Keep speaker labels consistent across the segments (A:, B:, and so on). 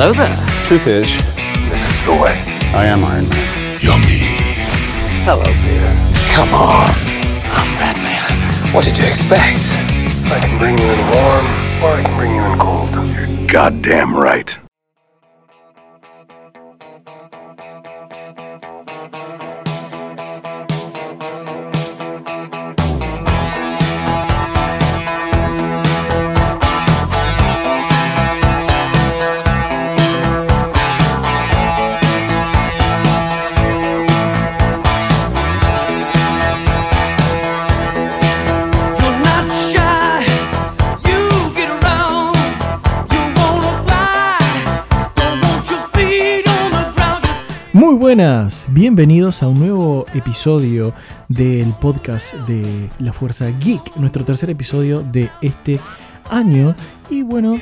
A: hello there.
B: Truth is, this is the way. I am Iron Man.
C: Yummy.
B: Hello, Peter.
C: Come on. I'm Batman. What did you expect?
B: I can bring you in warm, or I can bring you in cold.
C: You're goddamn right.
D: Bienvenidos a un nuevo episodio del podcast de La Fuerza Geek, nuestro tercer episodio de este año. Y bueno,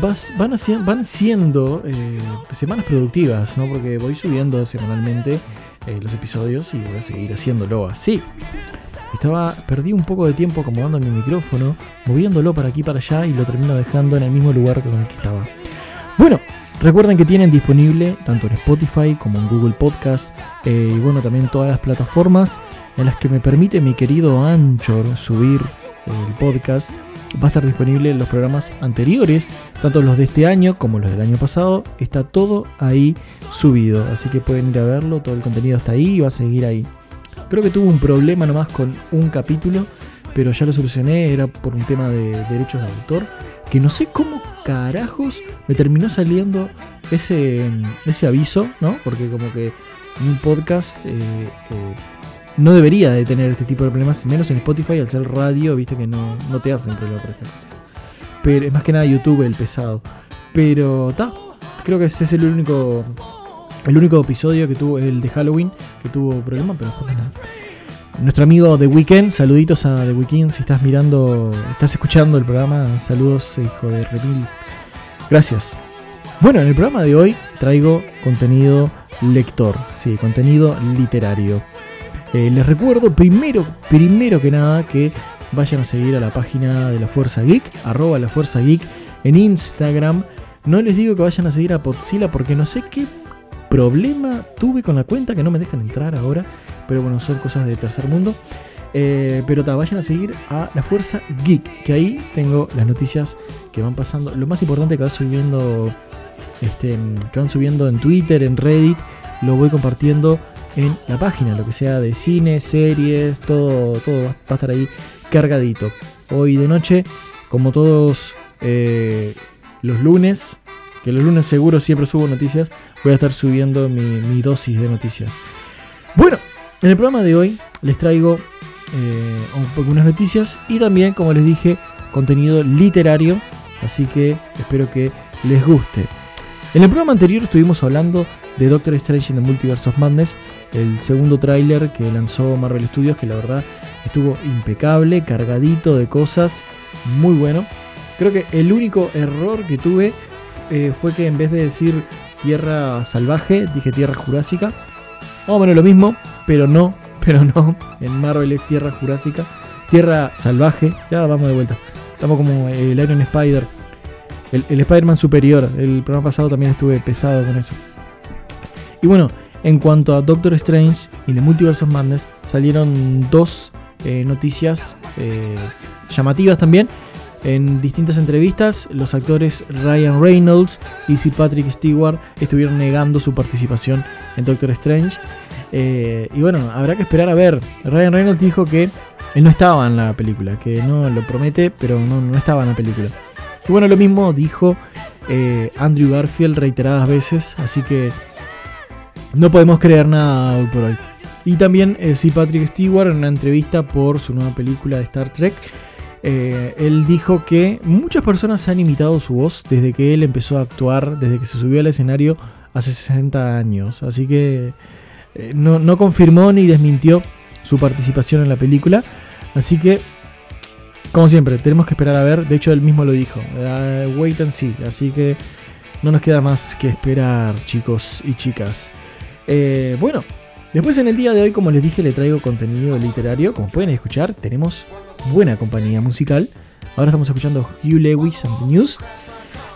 D: vas- van, van siendo eh, semanas productivas, ¿no? Porque voy subiendo semanalmente eh, los episodios y voy a seguir haciéndolo así. Estaba, perdí un poco de tiempo acomodando mi micrófono, moviéndolo para aquí para allá y lo termino dejando en el mismo lugar con el que estaba. Bueno, recuerden que tienen disponible tanto en Spotify como en Google Podcast eh, y bueno, también todas las plataformas en las que me permite mi querido Anchor subir el podcast. Va a estar disponible en los programas anteriores, tanto los de este año como los del año pasado. Está todo ahí subido, así que pueden ir a verlo. Todo el contenido está ahí y va a seguir ahí. Creo que tuve un problema nomás con un capítulo, pero ya lo solucioné. Era por un tema de derechos de autor. Que no sé cómo carajos me terminó saliendo ese, ese aviso, ¿no? Porque como que un podcast eh, eh, no debería de tener este tipo de problemas, menos en Spotify, al ser radio, viste que no, no te hacen problema por esta. Pero es más que nada YouTube el pesado. Pero está, creo que ese es el único el único episodio que tuvo, el de Halloween, que tuvo problema, pero después nada. Nuestro amigo The Weeknd, saluditos a The Weeknd, si estás mirando, estás escuchando el programa, saludos hijo de Remil. Gracias. Bueno, en el programa de hoy traigo contenido lector, sí, contenido literario. Eh, les recuerdo primero, primero que nada que vayan a seguir a la página de la Fuerza Geek, arroba la Fuerza Geek en Instagram. No les digo que vayan a seguir a Podzilla porque no sé qué problema tuve con la cuenta que no me dejan entrar ahora. Pero bueno, son cosas de tercer mundo. Eh, pero ta, vayan a seguir a la Fuerza Geek, que ahí tengo las noticias que van pasando. Lo más importante que va subiendo, este, que van subiendo en Twitter, en Reddit, lo voy compartiendo en la página, lo que sea de cine, series, todo, todo va a estar ahí cargadito. Hoy de noche, como todos eh, los lunes, que los lunes seguro siempre subo noticias, voy a estar subiendo mi, mi dosis de noticias. Bueno, en el programa de hoy les traigo eh, un- algunas noticias y también, como les dije, contenido literario, así que espero que les guste. En el programa anterior estuvimos hablando de Doctor Strange in the Multiverse of Madness, el segundo tráiler que lanzó Marvel Studios, que la verdad estuvo impecable, cargadito de cosas, muy bueno. Creo que el único error que tuve eh, fue que en vez de decir tierra salvaje, dije tierra jurásica. Más o menos lo mismo, pero no, pero no. En Marvel es tierra jurásica, tierra salvaje. Ya vamos de vuelta. Estamos como el Iron Spider, el, el Spider-Man superior. El programa pasado también estuve pesado con eso. Y bueno, en cuanto a Doctor Strange y The Multiverse Madness, salieron dos eh, noticias eh, llamativas también. En distintas entrevistas, los actores Ryan Reynolds y Sir Patrick Stewart estuvieron negando su participación en Doctor Strange. Eh, y bueno, habrá que esperar a ver. Ryan Reynolds dijo que él no estaba en la película, que no lo promete, pero no, no estaba en la película. Y bueno, lo mismo dijo eh, Andrew Garfield reiteradas veces, así que no podemos creer nada hoy por hoy. Y también eh, sí, Patrick Stewart en una entrevista por su nueva película de Star Trek. eh, él dijo que muchas personas han imitado su voz desde que él empezó a actuar, desde que se subió al escenario hace 60 años. Así que eh, no, confirmó ni desmintió su participación en la película. Así que, como siempre, tenemos que esperar a ver. De hecho, él mismo lo dijo. eh, wait and see. Así que no nos queda más que esperar, chicos y chicas. Eh, bueno, después en el día de hoy, como les dije, le traigo contenido literario. Como pueden escuchar, tenemos buena compañía musical. Ahora estamos escuchando Hugh Lewis and the News.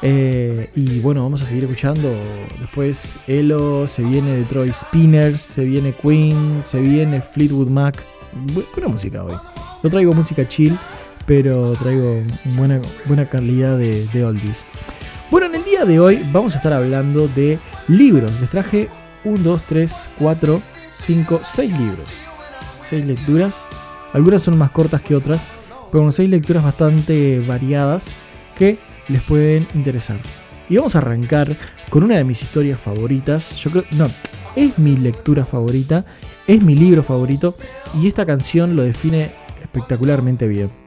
D: Eh, y bueno, vamos a seguir escuchando. Después Elo, se viene de Troy Spinners, se viene Queen, se viene Fleetwood Mac. buena música hoy. No traigo música chill, pero traigo buena, buena calidad de, de oldies. Bueno, en el día de hoy vamos a estar hablando de libros. Les traje 1, 2, 3, 4, 5, 6 libros. 6 lecturas. Algunas son más cortas que otras, pero con 6 lecturas bastante variadas que les pueden interesar. Y vamos a arrancar con una de mis historias favoritas. Yo creo, no, es mi lectura favorita, es mi libro favorito y esta canción lo define espectacularmente bien.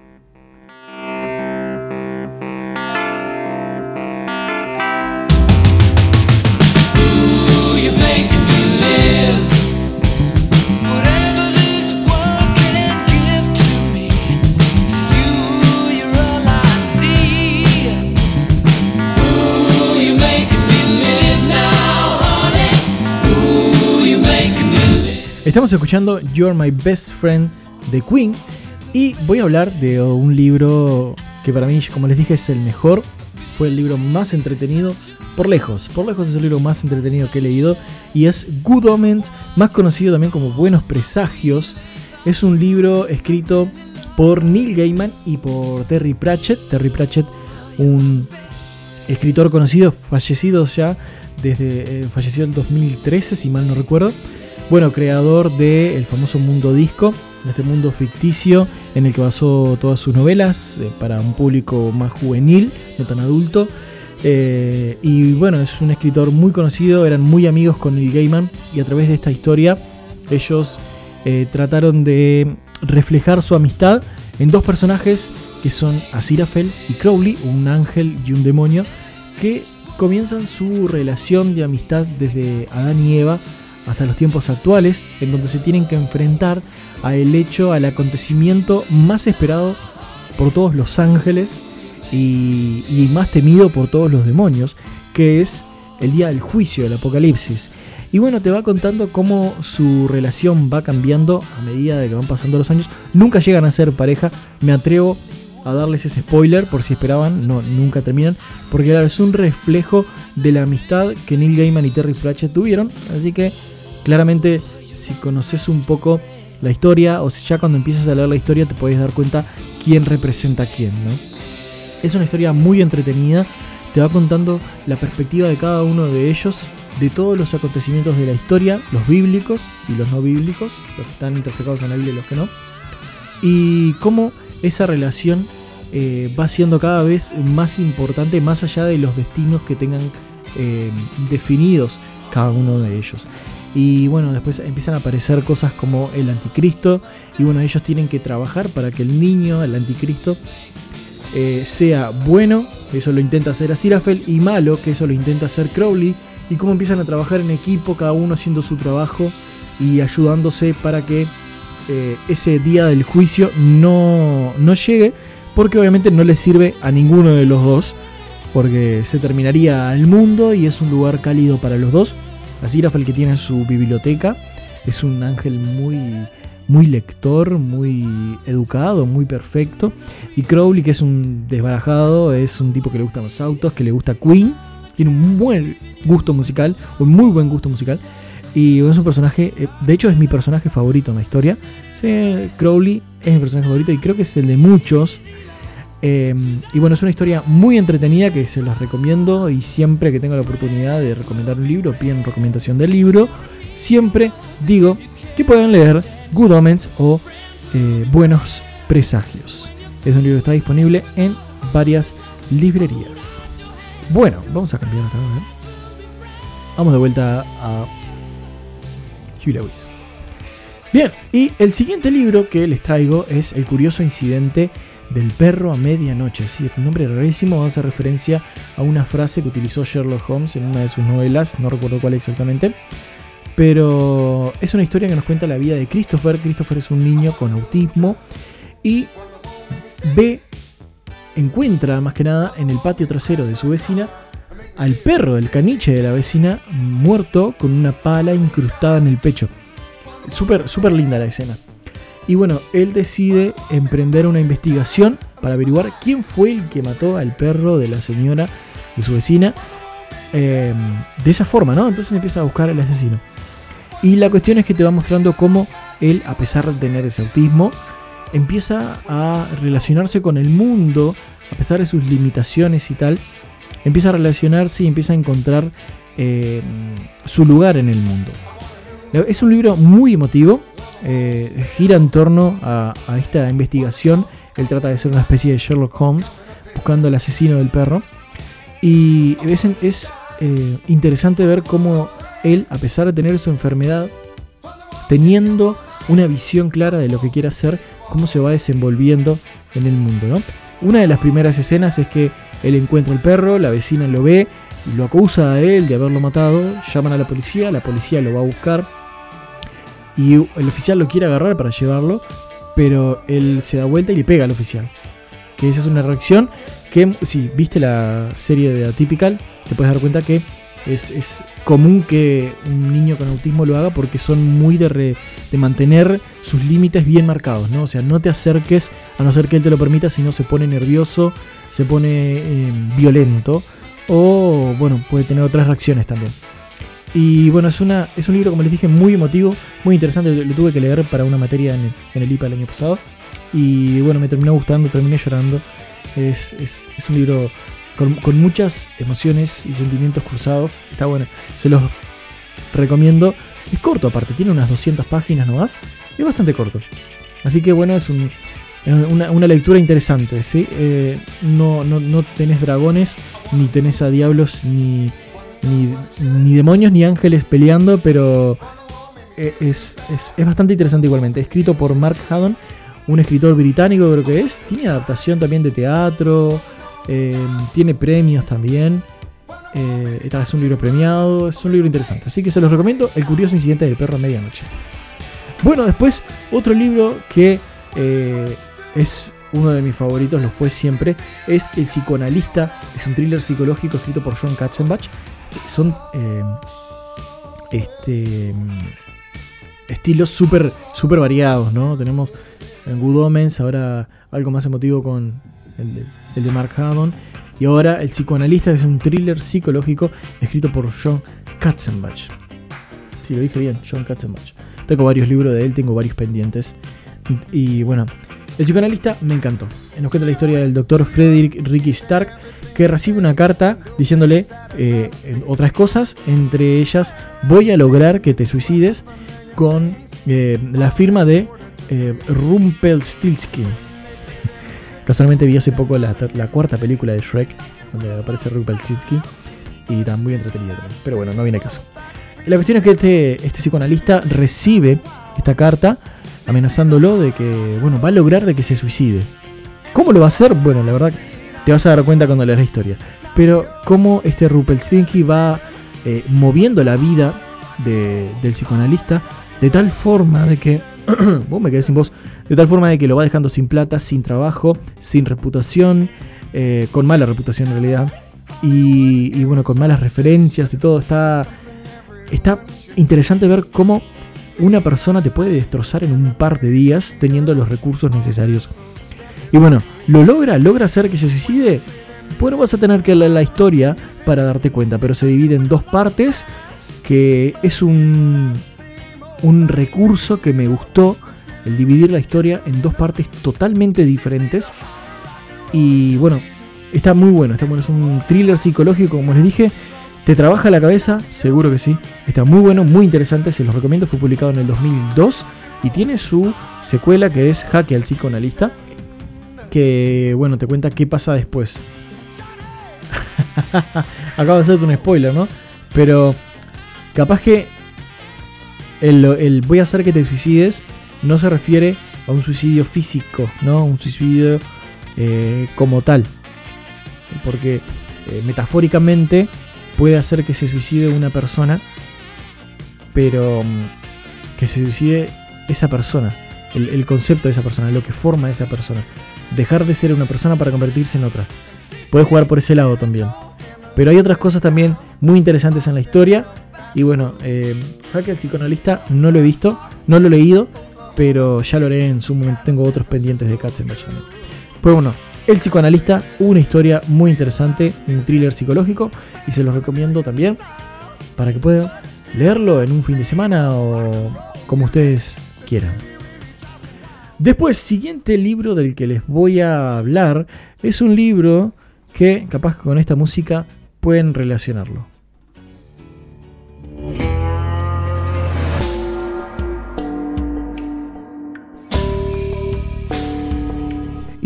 D: Estamos escuchando You're My Best Friend de Queen y voy a hablar de un libro que para mí, como les dije, es el mejor. Fue el libro más entretenido por lejos. Por lejos es el libro más entretenido que he leído y es Good Omens, más conocido también como Buenos Presagios. Es un libro escrito por Neil Gaiman y por Terry Pratchett. Terry Pratchett, un escritor conocido, fallecido ya desde eh, falleció en 2013, si mal no recuerdo. Bueno, creador del el famoso mundo disco, este mundo ficticio en el que basó todas sus novelas eh, para un público más juvenil, no tan adulto. Eh, y bueno, es un escritor muy conocido, eran muy amigos con Neil Gaiman y a través de esta historia ellos eh, trataron de reflejar su amistad en dos personajes que son Aziraphale y Crowley, un ángel y un demonio, que comienzan su relación de amistad desde Adán y Eva hasta los tiempos actuales, en donde se tienen que enfrentar a el hecho, al acontecimiento más esperado por todos los ángeles y, más temido por todos los demonios, que es el día del juicio, el apocalipsis. Y bueno, te va contando cómo su relación va cambiando a medida de que van pasando los años. Nunca llegan a ser pareja, me atrevo a darles ese spoiler por si esperaban, no, nunca terminan, porque es un reflejo de la amistad que Neil Gaiman y Terry Pratchett tuvieron, así que claramente si conoces un poco la historia o si ya cuando empiezas a leer la historia te puedes dar cuenta quién representa quién. ¿no? Es una historia muy entretenida, te va contando la perspectiva de cada uno de ellos, de todos los acontecimientos de la historia, los bíblicos y los no bíblicos, los que están interpretados en la Biblia y los que no, y cómo esa relación eh, va siendo cada vez más importante más allá de los destinos que tengan eh, definidos cada uno de ellos. Y bueno, después empiezan a aparecer cosas como el anticristo. Y bueno, ellos tienen que trabajar para que el niño, el anticristo, eh, sea bueno, eso lo intenta hacer Aziraphale, y malo, que eso lo intenta hacer Crowley. Y cómo empiezan a trabajar en equipo, cada uno haciendo su trabajo y ayudándose para que eh, ese día del juicio no, no llegue, porque obviamente no le sirve a ninguno de los dos, porque se terminaría el mundo y es un lugar cálido para los dos. Aziraphale que tiene su biblioteca es un ángel muy, muy lector, muy educado, muy perfecto. Y Crowley, que es un desbarajado, es un tipo que le gustan los autos, que le gusta Queen, tiene un buen gusto musical, un muy buen gusto musical. Y es un personaje, eh, de hecho es mi personaje favorito en la historia. Crowley es mi personaje favorito y creo que es el de muchos. Em, y bueno, es una historia muy entretenida que se las recomiendo y siempre que tengo la oportunidad de recomendar un libro, piden recomendación del libro, siempre digo que pueden leer Good Omens o eh, Buenos Presagios. Es un libro que está disponible en varias librerías. Bueno, vamos a cambiar acá. Vamos de vuelta a Hugh Lewis. Bien, y el siguiente libro que les traigo es El curioso incidente del perro a medianoche. Sí, un nombre rarísimo hace referencia a una frase que utilizó Sherlock Holmes en una de sus novelas, no recuerdo cuál exactamente. Pero es una historia que nos cuenta la vida de Christopher. Christopher es un niño con autismo y ve, encuentra más que nada en el patio trasero de su vecina al perro del caniche de la vecina muerto con una pala incrustada en el pecho. Súper, súper linda la escena. Y bueno, él decide emprender una investigación para averiguar quién fue el que mató al perro de la señora de su vecina. eh, de esa forma, ¿no? Entonces empieza a buscar al asesino. Y la cuestión es que te va mostrando cómo él, a pesar de tener ese autismo, empieza a relacionarse con el mundo, a pesar de sus limitaciones y tal, empieza a relacionarse y empieza a encontrar eh, su lugar en el mundo. Es un libro muy emotivo, eh, gira en torno a, esta investigación. Él trata de ser una especie de Sherlock Holmes, buscando al asesino del perro. Y es, eh, interesante ver cómo él, a pesar de tener su enfermedad, teniendo una visión clara de lo que quiere hacer, cómo se va desenvolviendo en el mundo. Una de las primeras escenas es que él encuentra el perro, la vecina lo ve, lo acusa a él de haberlo matado, llaman a la policía, la policía lo va a buscar y el oficial lo quiere agarrar para llevarlo, pero él se da vuelta y le pega al oficial. Que esa es una reacción que, si viste la serie de Atypical, te puedes dar cuenta que es, común que un niño con autismo lo haga porque son muy de, re- mantener sus límites bien marcados, ¿no? O sea, no te acerques a no ser que él te lo permita, si no se pone nervioso, se pone eh, violento o, bueno, puede tener otras reacciones también. Y bueno, es, una, es un libro, como les dije, muy emotivo, muy interesante. Lo, tuve que leer para una materia en el, en el IPA el año pasado. Y bueno, me terminó gustando, terminé llorando. Es, es, es un libro con, con muchas emociones y sentimientos cruzados. Está bueno, se los recomiendo. Es corto aparte, tiene unas 200 páginas nomás. Es bastante corto. Así que bueno, es un, una, una lectura interesante. ¿sí? Eh, no, no, no tenés dragones, ni tenés a diablos, ni, ni, ni demonios, ni ángeles peleando, pero eh, es, es, es bastante interesante igualmente. Escrito por Mark Haddon, un escritor británico creo que es. Tiene adaptación también de teatro, eh, tiene premios también. Eh, es un libro premiado, es un libro interesante. Así que se los recomiendo, El curioso incidente del perro a medianoche. Bueno, después otro libro que eh, es uno de mis favoritos, lo fue siempre, es El psicoanalista. Es un thriller psicológico escrito por John Katzenbach. Son eh, este, estilos súper super variados, ¿no? Tenemos en Good Omens, ahora algo más emotivo con el de, Mark Hammond. Y ahora El psicoanalista, que es un thriller psicológico escrito por John Katzenbach. Sí, lo dije bien, John Katzenbach. Tengo varios libros de él, tengo varios pendientes. Y bueno, el psicoanalista me encantó. Nos cuenta la historia del doctor Frederick Ricky Stark, que recibe una carta diciéndole eh, otras cosas, entre ellas, voy a lograr que te suicides con eh, la firma de eh. Casualmente vi hace poco la, la, cuarta película de Shrek, donde aparece Rumpelstiltskin, y está muy entretenida también. Pero bueno, no viene caso. La cuestión es que este, este psicoanalista recibe esta carta amenazándolo de que, bueno, va a lograr de que se suicide. ¿Cómo lo va a hacer? Bueno, la verdad te vas a dar cuenta cuando leas la historia. Pero cómo este Rumpelstiltskin va eh, moviendo la vida de, del psicoanalista de tal forma de que... vos me quedé sin voz. De tal forma de que lo va dejando sin plata, sin trabajo, sin reputación, eh, con mala reputación en realidad. Y, y bueno, con malas referencias y todo. Está, está interesante ver cómo una persona te puede destrozar en un par de días teniendo los recursos necesarios. Y bueno, ¿lo logra? ¿Logra hacer que se suicide? Bueno, vas a tener que leer la historia para darte cuenta, pero se divide en dos partes, que es un, un recurso que me gustó, el dividir la historia en dos partes totalmente diferentes. Y bueno, está muy bueno, está bueno, es un thriller psicológico, como les dije, ¿Te trabaja la cabeza? Seguro que sí. Está muy bueno, muy interesante, se los recomiendo. Fue publicado en el 2002 y tiene su secuela que es Jaque al psicoanalista. Que, bueno, te cuenta qué pasa después. Acabo de hacerte un spoiler, ¿no? Pero capaz que el, voy a hacer que te suicides no se refiere a un suicidio físico, ¿no? Un suicidio eh, como tal. Porque eh, metafóricamente puede hacer que se suicide una persona, pero um, que se suicide esa persona, el, concepto de esa persona, lo que forma esa persona. Dejar de ser una persona para convertirse en otra. Puede jugar por ese lado también. Pero hay otras cosas también muy interesantes en la historia. Y bueno, eh, el psicoanalista no lo he visto, no lo he leído, pero ya lo haré en su momento. Tengo otros pendientes de Katzenbach también. Pues bueno, El psicoanalista, una historia muy interesante, un thriller psicológico y se los recomiendo también para que puedan leerlo en un fin de semana o como ustedes quieran. Después, siguiente libro del que les voy a hablar es un libro que capaz con esta música pueden relacionarlo.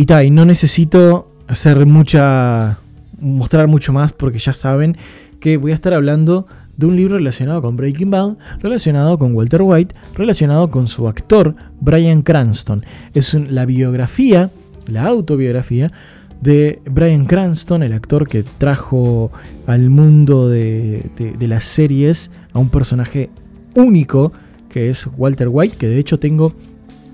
D: Y ta, y no necesito hacer mucha. mostrar mucho más porque ya saben que voy a estar hablando de un libro relacionado con Breaking Bad, relacionado con Walter White, relacionado con su actor Brian Cranston. Es la biografía, la autobiografía de Brian Cranston, el actor que trajo al mundo de las series a un personaje único que es Walter White, que de hecho tengo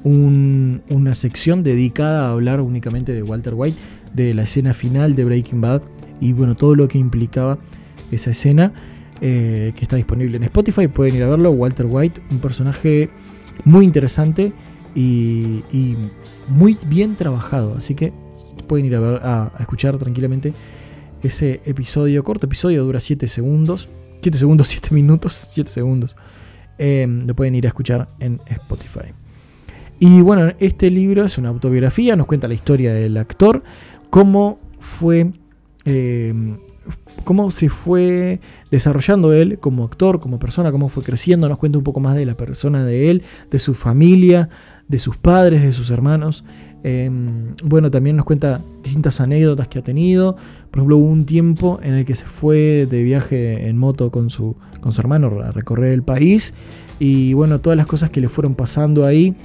D: un- una sección dedicada a hablar únicamente de Walter White, de la escena final de Breaking Bad y bueno, todo lo que implicaba esa escena eh, que está disponible en Spotify, pueden ir a verlo, Walter White, un personaje muy interesante y, muy bien trabajado, así que pueden ir a, ver, a, escuchar tranquilamente ese episodio, corto. Episodio, dura 7 segundos, 7 segundos, 7 minutos, 7 segundos, eh, lo pueden ir a escuchar en Spotify. Y bueno, este libro es una autobiografía, nos cuenta la historia del actor, cómo fue, eh, cómo se fue desarrollando él como actor, como persona, cómo fue creciendo, nos cuenta un poco más de la persona de él, de su familia, de sus padres, de sus hermanos. Eh, bueno, también nos cuenta distintas anécdotas que ha tenido. Por ejemplo, hubo un tiempo en el que se fue de viaje en moto con su, con su hermano a recorrer el país. Y bueno, todas las cosas que le fueron pasando ahí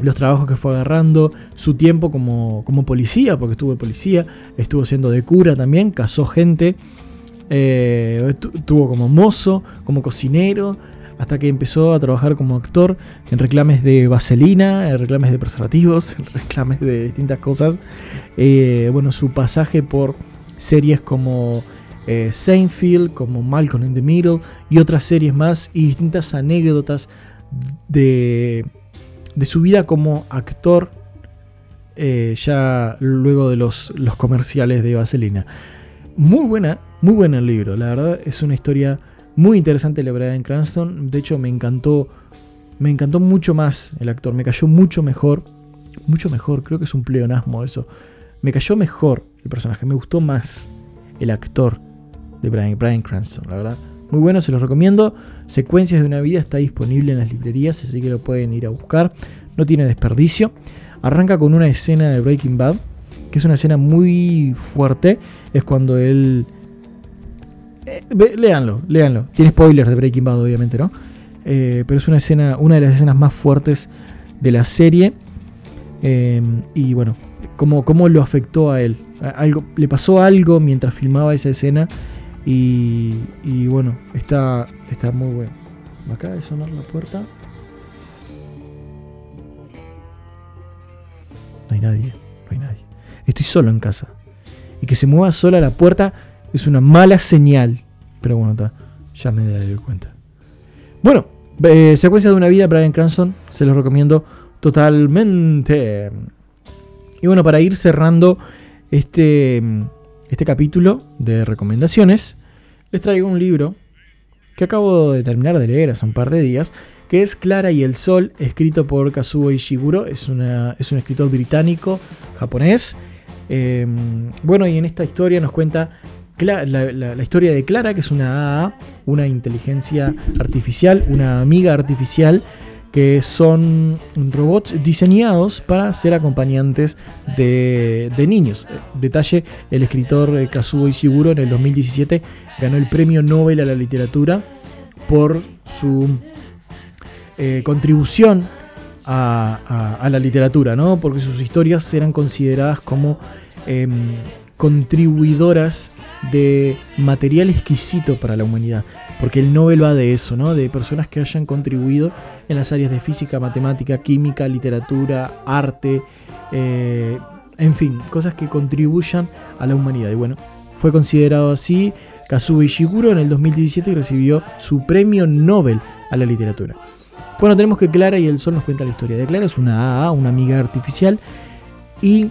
D: los trabajos que fue agarrando, su tiempo como, como policía, porque estuvo de policía, estuvo siendo de cura también, casó gente, eh, estuvo como mozo, como cocinero, hasta que empezó a trabajar como actor en reclames de vaselina, en reclames de preservativos, en reclames de distintas cosas. Eh, bueno, su pasaje por series como eh, Seinfeld, como Malcolm in the Middle y otras series más y distintas anécdotas de, de su vida como actor eh, ya luego de los, los comerciales de Vaselina. Muy buena, muy buena el libro, la verdad es una historia muy interesante de Brian Cranston, de hecho me encantó, me encantó mucho más el actor, me cayó mucho mejor, mucho mejor, creo que es un pleonasmo eso, me cayó mejor el personaje, me gustó más el actor de Brian Cranston, la verdad. Muy bueno, se los recomiendo. Secuencias de una vida está disponible en las librerías, así que lo pueden ir a buscar. No tiene desperdicio. Arranca con una escena de Breaking Bad, que es una escena muy fuerte. Es cuando él... Eh, léanlo, léanlo. Tiene spoilers de Breaking Bad, obviamente, ¿no? Eh, pero es una escena, una de las escenas más fuertes de la serie. Eh, y bueno, cómo, cómo lo afectó a él. Algo, le pasó algo mientras filmaba esa escena. Y, y bueno, está, está muy bueno. Me acaba de sonar la puerta. No hay nadie, no hay nadie. Estoy solo en casa. Y que se mueva sola la puerta es una mala señal. Pero bueno. Ya me daré cuenta. Bueno, eh, secuencia de una vida, Brian Cranston. Se los recomiendo totalmente. Y bueno, para ir cerrando este, este capítulo de recomendaciones, les traigo un libro que acabo de terminar de leer hace un par de días, que es Clara y el Sol, escrito por Kazuo Ishiguro. Es, es un escritor británico, japonés. Eh, bueno, y en esta historia nos cuenta la- la historia de Clara, que es una AA, una inteligencia artificial, una amiga artificial, que son robots diseñados para ser acompañantes de, de niños. Detalle, el escritor eh, Kazuo Ishiguro en el 2017 ganó el premio Nobel a la literatura por su eh, contribución a, a- a la literatura, ¿no? porque sus historias eran consideradas como em, contribuidoras de material exquisito para la humanidad, porque el Nobel va de eso, ¿no? de personas que hayan contribuido en las áreas de física, matemática, química, literatura, arte, eh, en fin, cosas que contribuyan a la humanidad. Y bueno, fue considerado así Kazuo Ishiguro en el 2017 y recibió su premio Nobel a la literatura. Bueno, tenemos que Clara y el Sol nos cuenta la historia de Clara, es una AA, una amiga artificial, y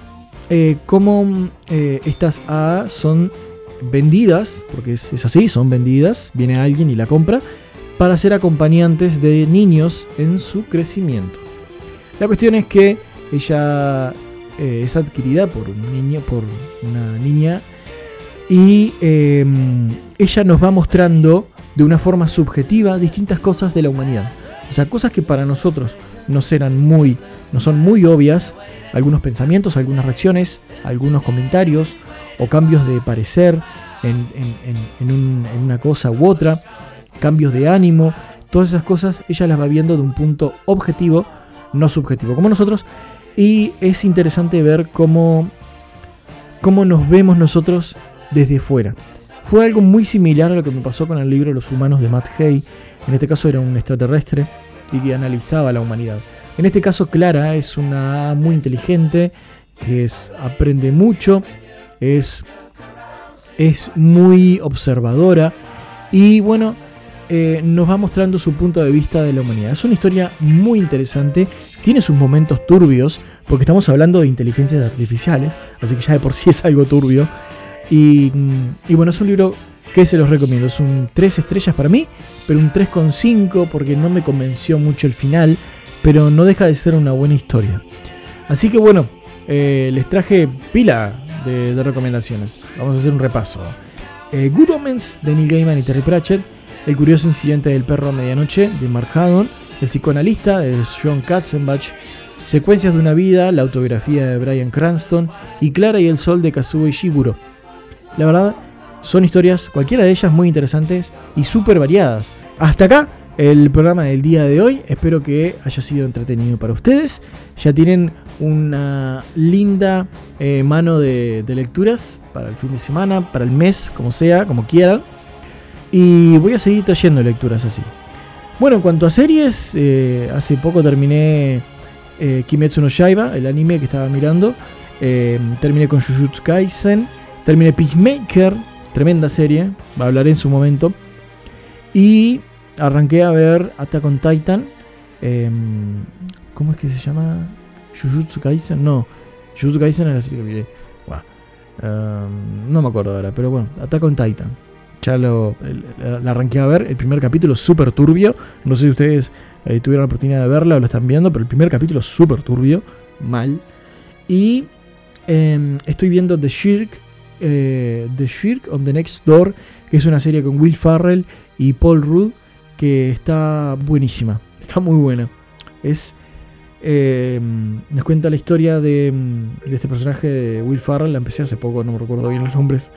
D: eh, cómo eh, estas A son vendidas, porque es, es así, son vendidas, viene alguien y la compra, para ser acompañantes de niños en su crecimiento. La cuestión es que ella eh, es adquirida por un niño, por una niña, y eh, ella nos va mostrando de una forma subjetiva distintas cosas de la humanidad. O sea, cosas que para nosotros no serán muy, no son muy obvias, algunos pensamientos, algunas reacciones, algunos comentarios o cambios de parecer en, en- en- en un- en una cosa u otra, cambios de ánimo, todas esas cosas ella las va viendo de un punto objetivo, no subjetivo, como nosotros, y es interesante ver cómo, cómo nos vemos nosotros desde fuera. Fue algo muy similar a lo que me pasó con el libro Los humanos de Matt Hay. En este caso era un extraterrestre y que analizaba la humanidad. En este caso Clara es una muy inteligente, que aprende mucho, es, es muy observadora y bueno, eh, nos va mostrando su punto de vista de la humanidad. Es una historia muy interesante, tiene sus momentos turbios, porque estamos hablando de inteligencias artificiales, así que ya de por sí es algo turbio. Y, mm, y bueno, es un libro que se los recomiendo. Es un 3 estrellas para mí, pero un 3,5 porque no me convenció mucho el final, pero no deja de ser una buena historia. Así que bueno, eh, les traje pila de, recomendaciones. Vamos a hacer un repaso. Eh, Good Omens de Neil Gaiman y Terry Pratchett, El curioso incidente del perro a medianoche de Mark Haddon, El psicoanalista de John Katzenbach, Secuencias de una vida, la autobiografía de Brian Cranston y Clara y el sol de Kazuo Ishiguro. La verdad, son historias, cualquiera de ellas muy interesantes y súper variadas. Hasta acá el programa del día de hoy. Espero que haya sido entretenido para ustedes. Ya tienen una linda eh, mano de, lecturas para el fin de semana, para el mes, como sea, como quieran. Y voy a seguir trayendo lecturas así. Bueno, en cuanto a series, eh, hace poco terminé eh, Kimetsu no Yaiba, el anime que estaba mirando. Eh, terminé con Jujutsu Kaisen. Terminé Peacemaker, tremenda serie, hablaré en su momento. Y arranqué a ver Attack on Titan. eh, ¿Cómo es que se llama? Jujutsu Kaisen, no. Jujutsu Kaisen es la serie que miré. Um, no me acuerdo ahora, pero bueno, Attack on Titan. Ya lo la arranqué a ver. El primer capítulo súper turbio. No sé si ustedes eh, tuvieron la oportunidad de verla o lo están viendo, pero el primer capítulo súper turbio. Mal. Y em, estoy viendo The Shirk. Eh, The Shirk on the Next Door, que es una serie con Will Farrell y Paul Rudd, que está buenísima. Está muy buena. Es. eh, nos cuenta la historia de, este personaje de Will Farrell. La empecé hace poco, no me recuerdo bien los nombres.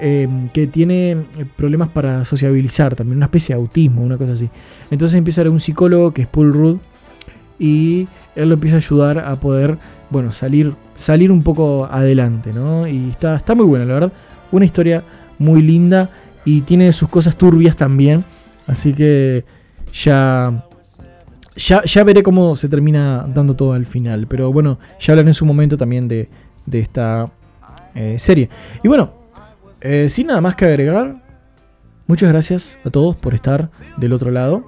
D: eh, que tiene problemas para sociabilizar, también una especie de autismo, una cosa así. Entonces empieza a un psicólogo que es Paul Rudd y él lo empieza a ayudar a poder, bueno, salir, salir un poco adelante, ¿no? Y está, está muy buena, la verdad. Una historia muy linda y tiene sus cosas turbias también. Así que ya, ya, ya veré cómo se termina dando todo al final. Pero bueno, ya hablaré en su momento también de, de esta eh, serie. Y bueno, eh, sin nada más que agregar, muchas gracias a todos por estar del otro lado.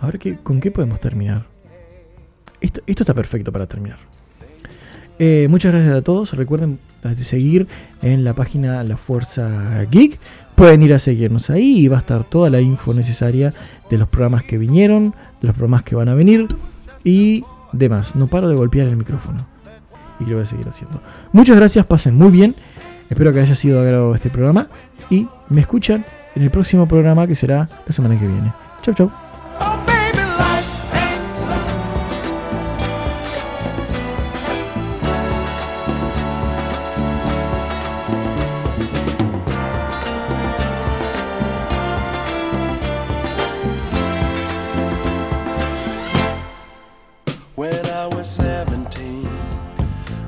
D: A ver qué, con qué podemos terminar. Esto, esto está perfecto para terminar. Eh, muchas gracias a todos. Recuerden de seguir en la página La Fuerza Geek. Pueden ir a seguirnos ahí y va a estar toda la info necesaria de los programas que vinieron, de los programas que van a venir y demás. No paro de golpear el micrófono. Y lo voy a seguir haciendo. Muchas gracias, pasen muy bien. Espero que haya sido de agrado este programa. Y me escuchan en el próximo programa que será la semana que viene. Chau, chau.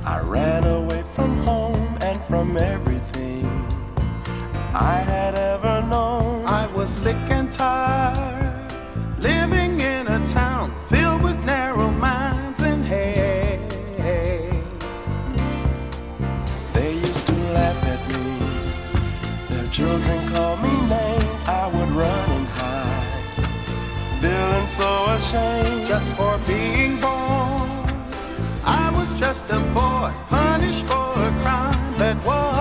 A: I ran away from home and from everything I had ever known.
E: I was sick and tired, living in a town filled with narrow minds and hate.
A: They used to laugh at me, their children called me names. I would run and hide, feeling so ashamed.
E: Just for being born, I was just a boy, punished for a crime that was